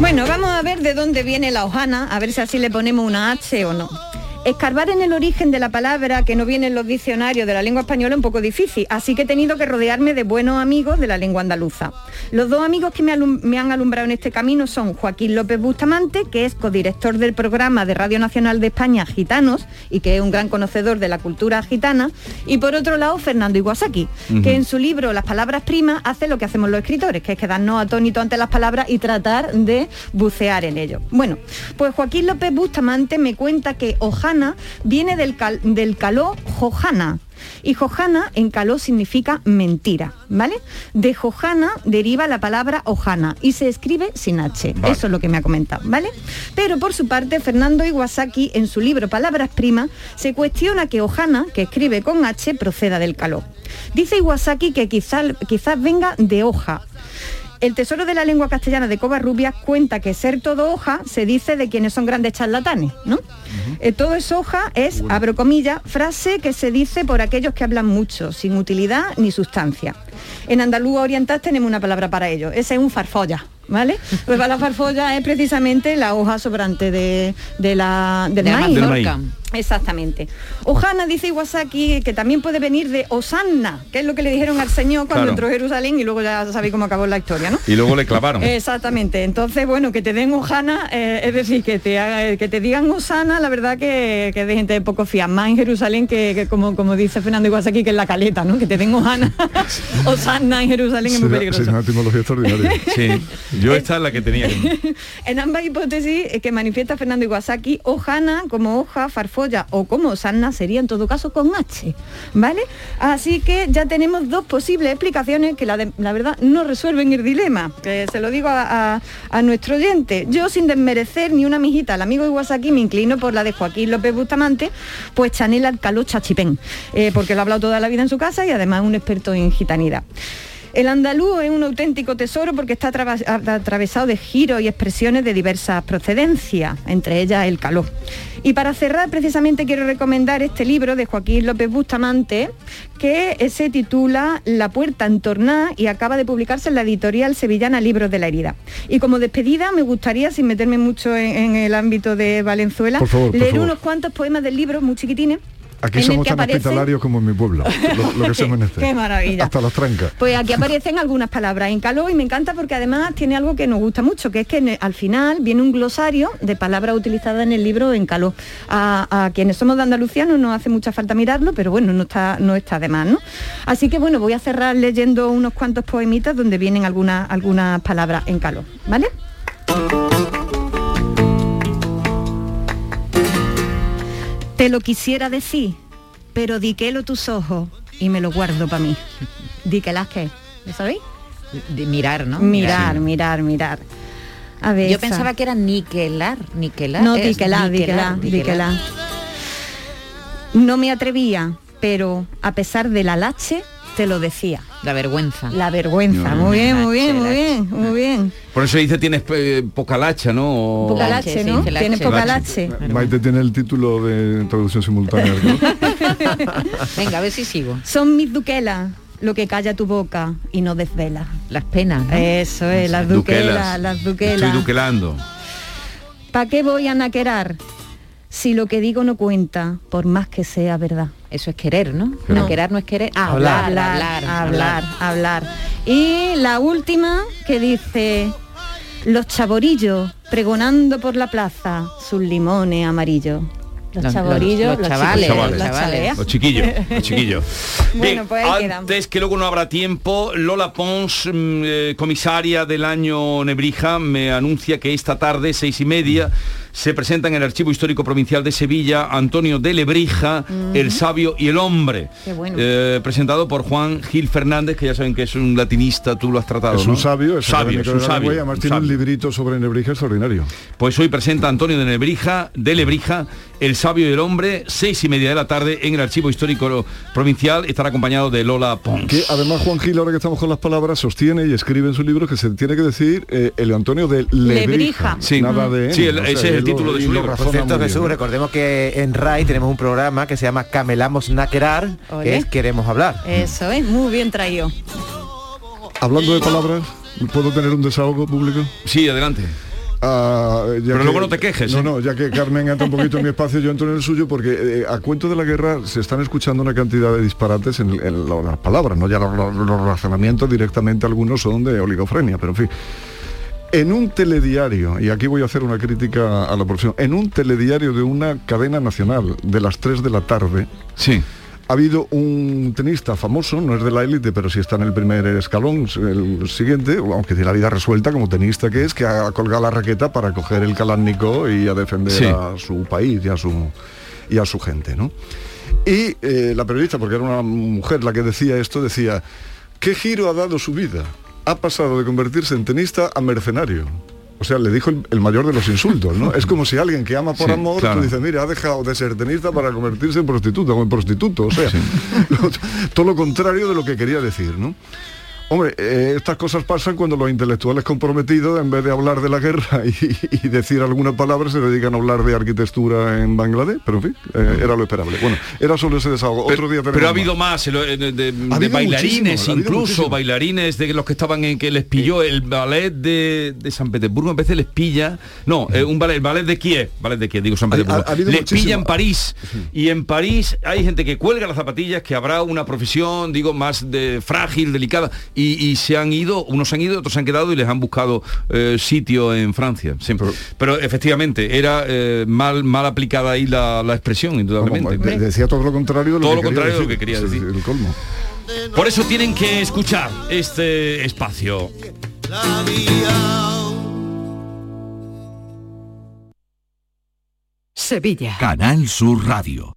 Bueno, vamos a ver de dónde viene la hojana, a ver si así le ponemos una H o no. Escarbar en el origen de la palabra que no viene en los diccionarios de la lengua española es un poco difícil, así que he tenido que rodearme de buenos amigos de la lengua andaluza. Los dos amigos que me, han alumbrado en este camino son Joaquín López Bustamante, que es codirector del programa de Radio Nacional de España Gitanos y que es un gran conocedor de la cultura gitana, y por otro lado Fernando Iwasaki, Ujú. que en su libro Las palabras primas hace lo que hacemos los escritores, que es quedarnos atónitos ante las palabras y tratar de bucear en ello. Bueno, pues Joaquín López Bustamante me cuenta que Ojana viene del, cal- del caló Jojana, Y Jojana en caló significa mentira, ¿vale? De Jojana deriva la palabra Ojana y se escribe sin H. Eso es lo que me ha comentado, ¿vale? Pero por su parte, Fernando Iwasaki en su libro Palabras Primas se cuestiona que Ojana, que escribe con H, proceda del caló. Dice Iwasaki que quizás quizás venga de hoja, el Tesoro de la Lengua Castellana de Covarrubias cuenta que ser todo hoja se dice de quienes son grandes charlatanes, ¿no? Eh, todo es hoja es, abro comillas, frase que se dice por aquellos que hablan mucho, sin utilidad ni sustancia. En andaluz oriental tenemos una palabra para ello, ese es un farfolla. ¿Vale? Pues la farfolla es precisamente la hoja sobrante de, de la, del De. Exactamente. Ojana dice Iwasaki que también puede venir de Osanna, que es lo que le dijeron al Señor cuando Claro. entró a Jerusalén y luego ya sabéis cómo acabó la historia, ¿no? Y luego le clavaron. Exactamente. Entonces, bueno, que te den Ojana, eh, es decir, que te haga- que te digan Osana, la verdad que, que es de gente de poco fiar, más en Jerusalén que, que como, como dice Fernando Iwasaki, que en la caleta, ¿no? Que te den Ojana, Osana en Jerusalén es muy peligroso. será una etimología extraordinaria. Sí, yo esta es la que tenía. En ambas hipótesis eh, que manifiesta Fernando Iwasaki, Ojana como hoja, farfolla o como Osanna sería en todo caso con H, ¿vale? Así que ya tenemos dos posibles explicaciones que la, de- verdad no resuelven el dilema, que se lo digo a, nuestro oyente. Yo sin desmerecer ni una mijita al amigo Iwasaki me inclino por la de Joaquín López Bustamante, pues Chanel Alcaló Chachipén, eh, porque lo ha hablado toda la vida en su casa y además un experto en gitanidad. El andaluz es un auténtico tesoro porque está atravesado de giros y expresiones de diversas procedencias, entre ellas el calor. Y para cerrar, precisamente quiero recomendar este libro de Joaquín López Bustamante, que se titula La puerta entornada y acaba de publicarse en la editorial sevillana Libros de la Herida. Y como despedida, me gustaría, sin meterme mucho en, en el ámbito de Valenzuela, favor, leer unos cuantos poemas del libro, muy chiquitines. Aquí somos tan aparecen- hospitalarios como en mi pueblo, lo, lo que se menester. Qué maravilla. Hasta las trancas. Pues aquí aparecen algunas palabras en caló y me encanta porque además tiene algo que nos gusta mucho, que es que el- al final viene un glosario de palabras utilizadas en el libro en caló. A, a quienes somos de Andalucía no nos hace mucha falta mirarlo, pero bueno, no está, no está de más, ¿no? Así que bueno, voy a cerrar leyendo unos cuantos poemitas donde vienen algunas, algunas palabras en caló, ¿vale? Te lo quisiera decir, pero diquelo tus ojos y me lo guardo para mí. Diquelas qué, ¿lo sabéis? De mirar, ¿no? Mirar, mirar, mirar. A ver. Yo esa. pensaba que era niquelar, niquelar. No, es diquelar, diquelar, diquelar. No me atrevía, pero a pesar de la lache, te lo decía. La vergüenza. La vergüenza. No, Muy bien, muy bien, muy bien, muy bien. Por eso dice tienes eh, poca lacha, ¿no? O- Poca lache, ¿no? sí, Tienes poca Lache. lache. Maite tiene el título de traducción simultánea. ¿no? Venga, a ver si sigo. Son mis duquelas lo que calla tu boca y no desvela. Las penas. ¿no? Eso es, las duquelas, las duquelas. Estoy duquelando. ¿Para qué voy a naquerar si lo que digo no cuenta, por más que sea verdad? Eso es querer, ¿no? No. No. Querer no es querer. Ah, hablar, hablar, hablar, hablar, hablar, hablar. Y la última que dice, los chaborillos pregonando por la plaza sus limones amarillos. Los, Los- chaborillos, los- los chavales, chiquillos, los chavales. Los chiquillos, los chiquillos. Bueno, pues ahí quedamos. antes que luego no habrá tiempo, Lola Pons, mm, eh, comisaria del año Nebrija, me anuncia que esta tarde, seis y media, se presenta en el Archivo Histórico Provincial de Sevilla Antonio de Lebrija, El Sabio y el Hombre, Qué bueno. eh, presentado por Juan Gil Fernández, que ya saben que es un latinista, tú lo has tratado, Es ¿no? un sabio, es sabio, es un sabio. y además un tiene un librito sobre Nebrija extraordinario. Pues hoy presenta Antonio de Lebrija, de Lebrija, El Sabio y el Hombre, seis y media de la tarde en el Archivo Histórico Provincial. Estará acompañado de Lola Pons. Que además Juan Gil, ahora que estamos con las palabras, sostiene y escribe en su libro que se tiene que decir eh, el Antonio de Lebrija. Lebrija. Sí. Nada de Sí, N, el- o sea, ese es el él lo- título de su recordemos que en RAI tenemos un programa que se llama Camelamos Naquerar, Ole. que es Queremos Hablar. Eso es, muy bien traído. Hablando de palabras, ¿puedo tener un desahogo público? Sí, adelante. Ah, ya Pero que- luego no te quejes, No, ¿eh? no, ya que Carmen entra un poquito en mi espacio, yo entro en el suyo, porque eh, a cuento de la guerra se están escuchando una cantidad de disparates en, en lo- las palabras, ¿no? Ya los, los- los razonamientos directamente algunos son de oligofrenia, pero en fin. En un telediario, y aquí voy a hacer una crítica a la profesión, en un telediario de una cadena nacional de las 3 de la tarde, Sí. ha habido un tenista famoso, no es de la élite, pero sí está en el primer escalón, el siguiente, aunque tiene la vida resuelta como tenista que es, que ha colgado la raqueta para coger el Kalashnikov y a defender Sí. a su país y a su, y a su gente, ¿no? Y eh, la periodista, porque era una mujer la que decía esto, decía, ¿qué giro ha dado su vida? Ha pasado de convertirse en tenista a mercenario. O sea, le dijo el, mayor de los insultos, ¿no? es como si alguien que ama por amor, tú dices, mira, ha dejado de ser tenista para convertirse en prostituta o en prostituto. O sea, todo lo contrario de lo que quería decir, ¿no? Hombre, eh, estas cosas pasan cuando los intelectuales comprometidos, en vez de hablar de la guerra y, decir alguna palabra, se dedican a hablar de arquitectura en Bangladesh, pero en fin, eh, era lo esperable. Bueno, era solo ese desahogo. Pero, Otro día pero ha habido más, de, bailarines, incluso bailarines de los que estaban en que les pilló el ballet de, San Petersburgo, a veces les pilla, no, eh, un ballet, el ballet de Kiev, ballet de Kiev, digo San Petersburgo, les pilla en París. Y en París hay gente que cuelga las zapatillas, que habrá una profesión, digo, más de frágil, delicada y, se han ido, unos han ido, otros se han quedado y les han buscado eh, sitio en Francia. Siempre. Pero efectivamente, era eh, mal, mal aplicada ahí la, expresión, indudablemente. decía todo lo contrario de lo, todo que, lo contrario de lo que quería decir. El colmo. Por eso tienen que escuchar este espacio. Sevilla. Canal Sur Radio.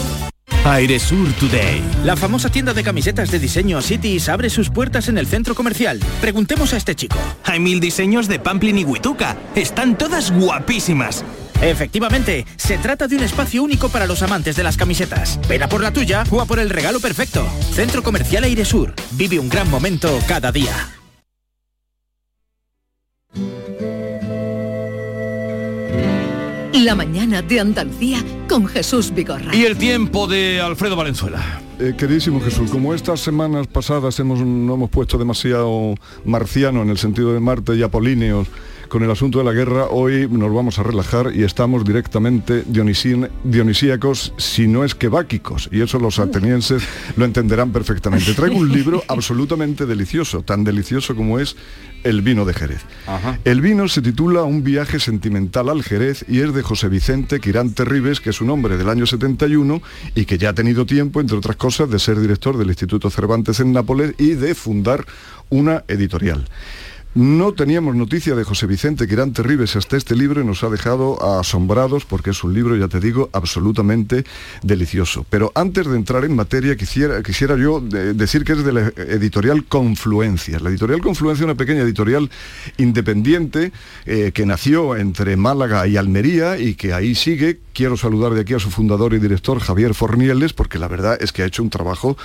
Airesur Today. La famosa tienda de camisetas de diseño Cities abre sus puertas en el centro comercial. Preguntemos a este chico. Hay mil diseños de Pamplin y Huituca. Están todas guapísimas. Efectivamente, se trata de un espacio único para los amantes de las camisetas. Ven a por la tuya o a por el regalo perfecto. Centro Comercial Airesur. Vive un gran momento cada día. La mañana de Andalucía con Jesús Vigorra. Y el tiempo de Alfredo Valenzuela. Eh, queridísimo Jesús, como estas semanas pasadas hemos, no hemos puesto demasiado marciano en el sentido de Marte y apolíneos con el asunto de la guerra, hoy nos vamos a relajar y estamos directamente dionisíacos, si no es que báquicos, y eso los atenienses lo entenderán perfectamente. Traigo un libro absolutamente delicioso, tan delicioso como es el vino de Jerez. El vino se titula Un viaje sentimental al Jerez y es de José Vicente Quirante Ribes, que es un hombre del año 71 y que ya ha tenido tiempo, entre otras cosas, de ser director del Instituto Cervantes en Nápoles y de fundar una editorial. No teníamos noticia de José Vicente Quirante Ribes hasta este libro y nos ha dejado asombrados porque es un libro, ya te digo, absolutamente delicioso. Pero antes de entrar en materia, quisiera, quisiera yo decir que es de la editorial Confluencia. La editorial Confluencia es una pequeña editorial independiente eh, que nació entre Málaga y Almería y que ahí sigue. Quiero saludar de aquí a su fundador y director, Javier Fornieles, porque la verdad es que ha hecho un trabajo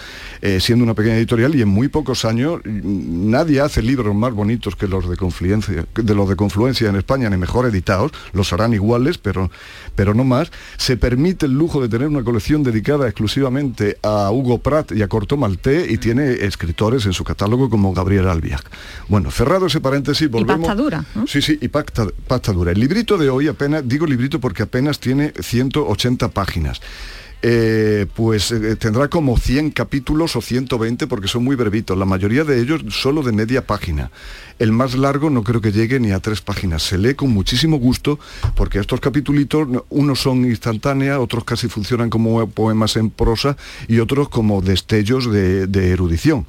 eh, siendo una pequeña editorial y en muy pocos años mm, nadie hace libros más bonitos que los de Confluencia, de los de Confluencia en España, ni mejor editados, los harán iguales, pero, pero no más. Se permite el lujo de tener una colección dedicada exclusivamente a Hugo Pratt y a Corto Malté y tiene escritores en su catálogo como Gabriel Albiac. Bueno, cerrado ese paréntesis, volvemos. Y pasta dura. Sí, sí, y pasta, dura. El librito de hoy apenas, digo librito porque apenas tiene 180 páginas. eh, pues eh, tendrá como 100 capítulos o 120 porque son muy brevitos, la mayoría de ellos solo de media página. El más largo no creo que llegue ni a tres páginas. Se lee con muchísimo gusto porque estos capítulos, unos son instantáneos, otros casi funcionan como poemas en prosa y otros como destellos de, de erudición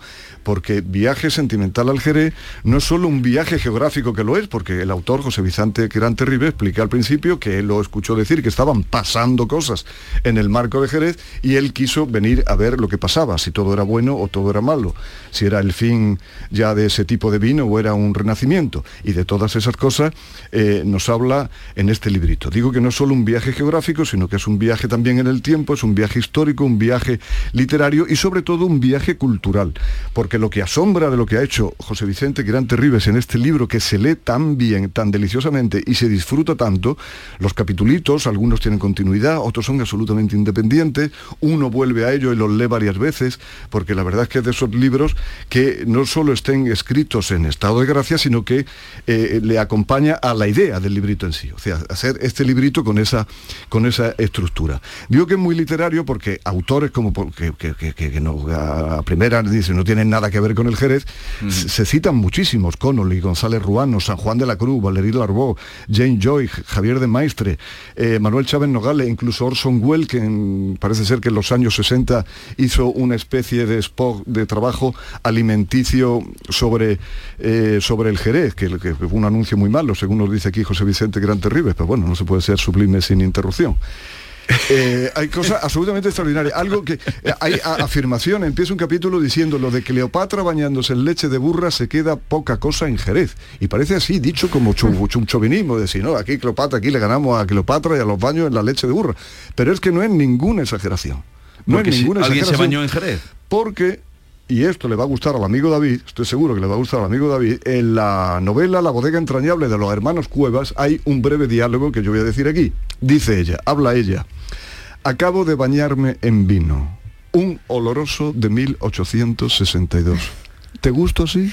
porque Viaje Sentimental al Jerez no es solo un viaje geográfico que lo es, porque el autor José Vicente Gran Terrible explica al principio que él lo escuchó decir que estaban pasando cosas en el marco de Jerez y él quiso venir a ver lo que pasaba, si todo era bueno o todo era malo, si era el fin ya de ese tipo de vino o era un renacimiento. Y de todas esas cosas eh, nos habla en este librito. Digo que no es solo un viaje geográfico, sino que es un viaje también en el tiempo, es un viaje histórico, un viaje literario y sobre todo un viaje cultural, porque lo que asombra de lo que ha hecho José Vicente Quirante Ribes en este libro que se lee tan bien, tan deliciosamente y se disfruta tanto, los capitulitos, algunos tienen continuidad, otros son absolutamente independientes, uno vuelve a ello y los lee varias veces, porque la verdad es que es de esos libros que no solo estén escritos en estado de gracia, sino que eh, le acompaña a la idea del librito en sí, o sea, hacer este librito con esa, con esa estructura. Digo que es muy literario porque autores como que, que, no, a primera dice no tienen nada que ver con el Jerez, se citan muchísimos, Connolly, González Ruano, San Juan de la Cruz, Valerí Larbó, Jane Joy, Javier de Maestre, eh, Manuel Chávez Nogales, incluso Orson Welles, que parece ser que en los años 60 hizo una especie de spot de trabajo alimenticio sobre, eh, sobre el Jerez, que, que, fue un anuncio muy malo, según nos dice aquí José Vicente Gran Terribes, pero bueno, no se puede ser sublime sin interrupción. Eh, hay cosas absolutamente extraordinarias. Algo que eh, hay afirmación, empieza un capítulo diciendo lo de Cleopatra bañándose en leche de burra se queda poca cosa en Jerez. Y parece así, dicho como un chauvinismo, de decir, no, aquí Cleopatra, aquí le ganamos a Cleopatra y a los baños en la leche de burra. Pero es que no es ninguna exageración. No es ninguna ¿Alguien se bañó en Jerez? Porque y esto le va a gustar al amigo David, estoy seguro que le va a gustar al amigo David, en la novela La bodega entrañable de los hermanos Cuevas hay un breve diálogo que yo voy a decir aquí. Dice ella, habla ella. Acabo de bañarme en vino, un oloroso de 1862. ¿Te gusto así?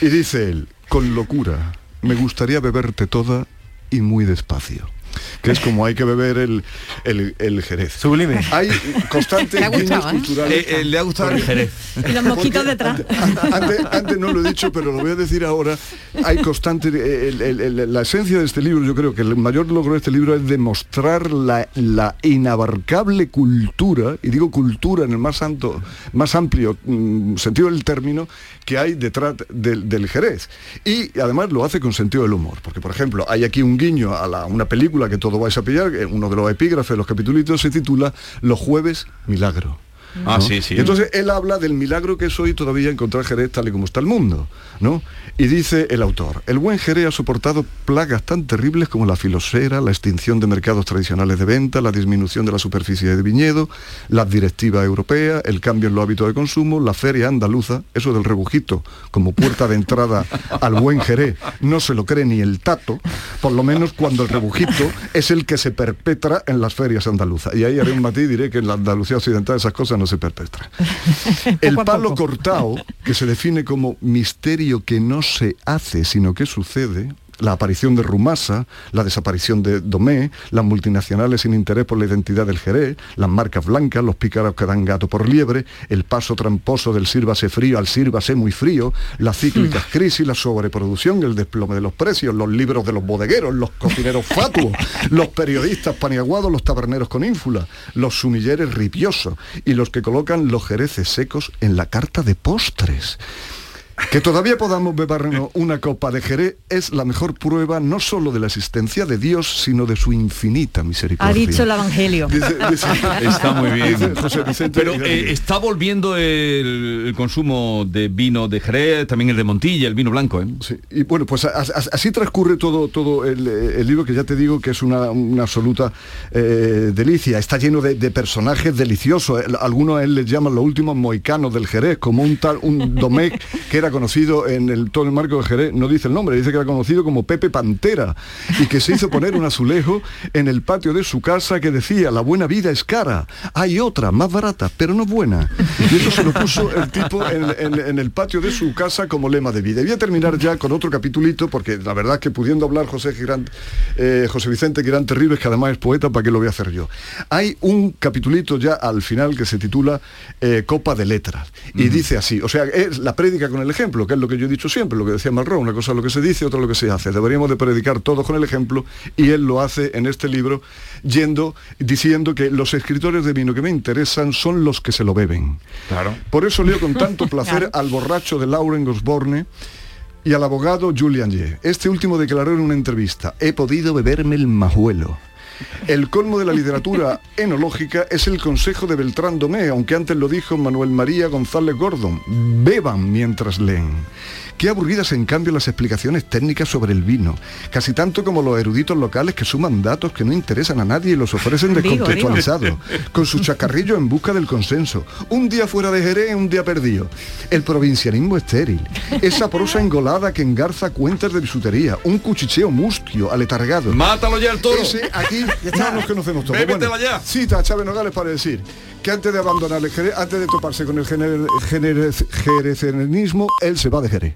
Y dice él, con locura, me gustaría beberte toda y muy despacio que es como hay que beber el, el, jerez. Sublime. Hay constantes guiños ¿eh? culturales. Eh, eh, le ha gustado el jerez. Y los mosquitos detrás. Antes, antes, no lo he dicho, pero lo voy a decir ahora. Hay constante... la esencia de este libro, yo creo que el mayor logro de este libro es demostrar la, la inabarcable cultura, y digo cultura en el más, santo, más amplio mm, sentido del término, que hay detrás del, del jerez. Y además lo hace con sentido del humor. Porque, por ejemplo, hay aquí un guiño a la, una película que todo vais a pillar, uno de los epígrafes, los capítulos se titula Los jueves milagro. Ah, sí, sí. entonces él habla del milagro que es hoy todavía encontrar Jerez tal y como está el mundo, ¿no? Y dice el autor, el buen Jerez ha soportado plagas tan terribles como la filosera, la extinción de mercados tradicionales de venta, la disminución de la superficie de viñedo, las directivas europeas, el cambio en los hábitos de consumo, la feria andaluza, eso del rebujito como puerta de entrada al buen Jerez, no se lo cree ni el tato, por lo menos cuando el rebujito es el que se perpetra en las ferias andaluzas. Y ahí haré un matiz, diré que en la Andalucía occidental esas cosas no se perpetra. El palo cortado, que se define como misterio que no se hace, sino que sucede, la aparición de Rumasa, la desaparición de Domé, las multinacionales sin interés por la identidad del Jerez, las marcas blancas, los pícaros que dan gato por liebre, el paso tramposo del sírvase frío al sírvase muy frío, las cíclicas hmm. crisis, la sobreproducción, el desplome de los precios, los libros de los bodegueros, los cocineros fatuos, los periodistas paniaguados, los taberneros con ínfula, los sumilleres ripiosos y los que colocan los jereces secos en la carta de postres. Que todavía podamos bebernos una copa de Jerez es la mejor prueba no solo de la existencia de Dios, sino de su infinita misericordia. Ha dicho el Evangelio. está muy bien. Pero eh, está volviendo el, consumo de vino de Jerez, también el de Montilla, el vino blanco. ¿eh? Sí. Y bueno, pues así transcurre todo, todo el, libro, que ya te digo que es una, absoluta eh, delicia. Está lleno de, personajes deliciosos. Algunos a él les llaman los últimos moicanos del Jerez, como un tal, un Domecq que era era conocido en el, todo el marco de Jerez, no dice el nombre, dice que era conocido como Pepe Pantera y que se hizo poner un azulejo en el patio de su casa que decía, la buena vida es cara, hay otra, más barata, pero no buena. Y eso se lo puso el tipo en, en- en el patio de su casa como lema de vida. Y voy a terminar ya con otro capitulito, porque la verdad es que pudiendo hablar José, Girán, eh, José Vicente Girán Terribles, que además es poeta, ¿para qué lo voy a hacer yo? Hay un capitulito ya al final que se titula eh, Copa de Letras. Y dice así, o sea, es la prédica con el ejemplo, que es lo que yo he dicho siempre, lo que decía Malraux, una cosa es lo que se dice, otra lo que se hace. Deberíamos de predicar todos con el ejemplo y él lo hace en este libro yendo, diciendo que los escritores de vino que me interesan son los que se lo beben. Claro. Por eso leo con tanto placer al borracho de Lauren Osborne y al abogado Julian Ye. Este último declaró en una entrevista, he podido beberme el majuelo. El colmo de la literatura enológica es el consejo de Beltrán Domé, aunque antes lo dijo Manuel María González Gordon. Beban mientras leen. Qué aburridas en cambio las explicaciones técnicas sobre el vino, casi tanto como los eruditos locales que suman datos que no interesan a nadie y los ofrecen descontextualizados, con su chacarrillo en busca del consenso. Un día fuera de Jerez, un día perdido. El provincianismo estéril, esa prosa engolada que engarza cuentas de bisutería, un cuchicheo mustio, aletargado. Mátalo ya el toro. Ese aquí no nos conocemos todos. Bébetela ya. Cita a Chávez Nogales para decir que antes de abandonar el Jerez, antes de toparse con el gener- gener- jerecenismo, él se va de Jerez.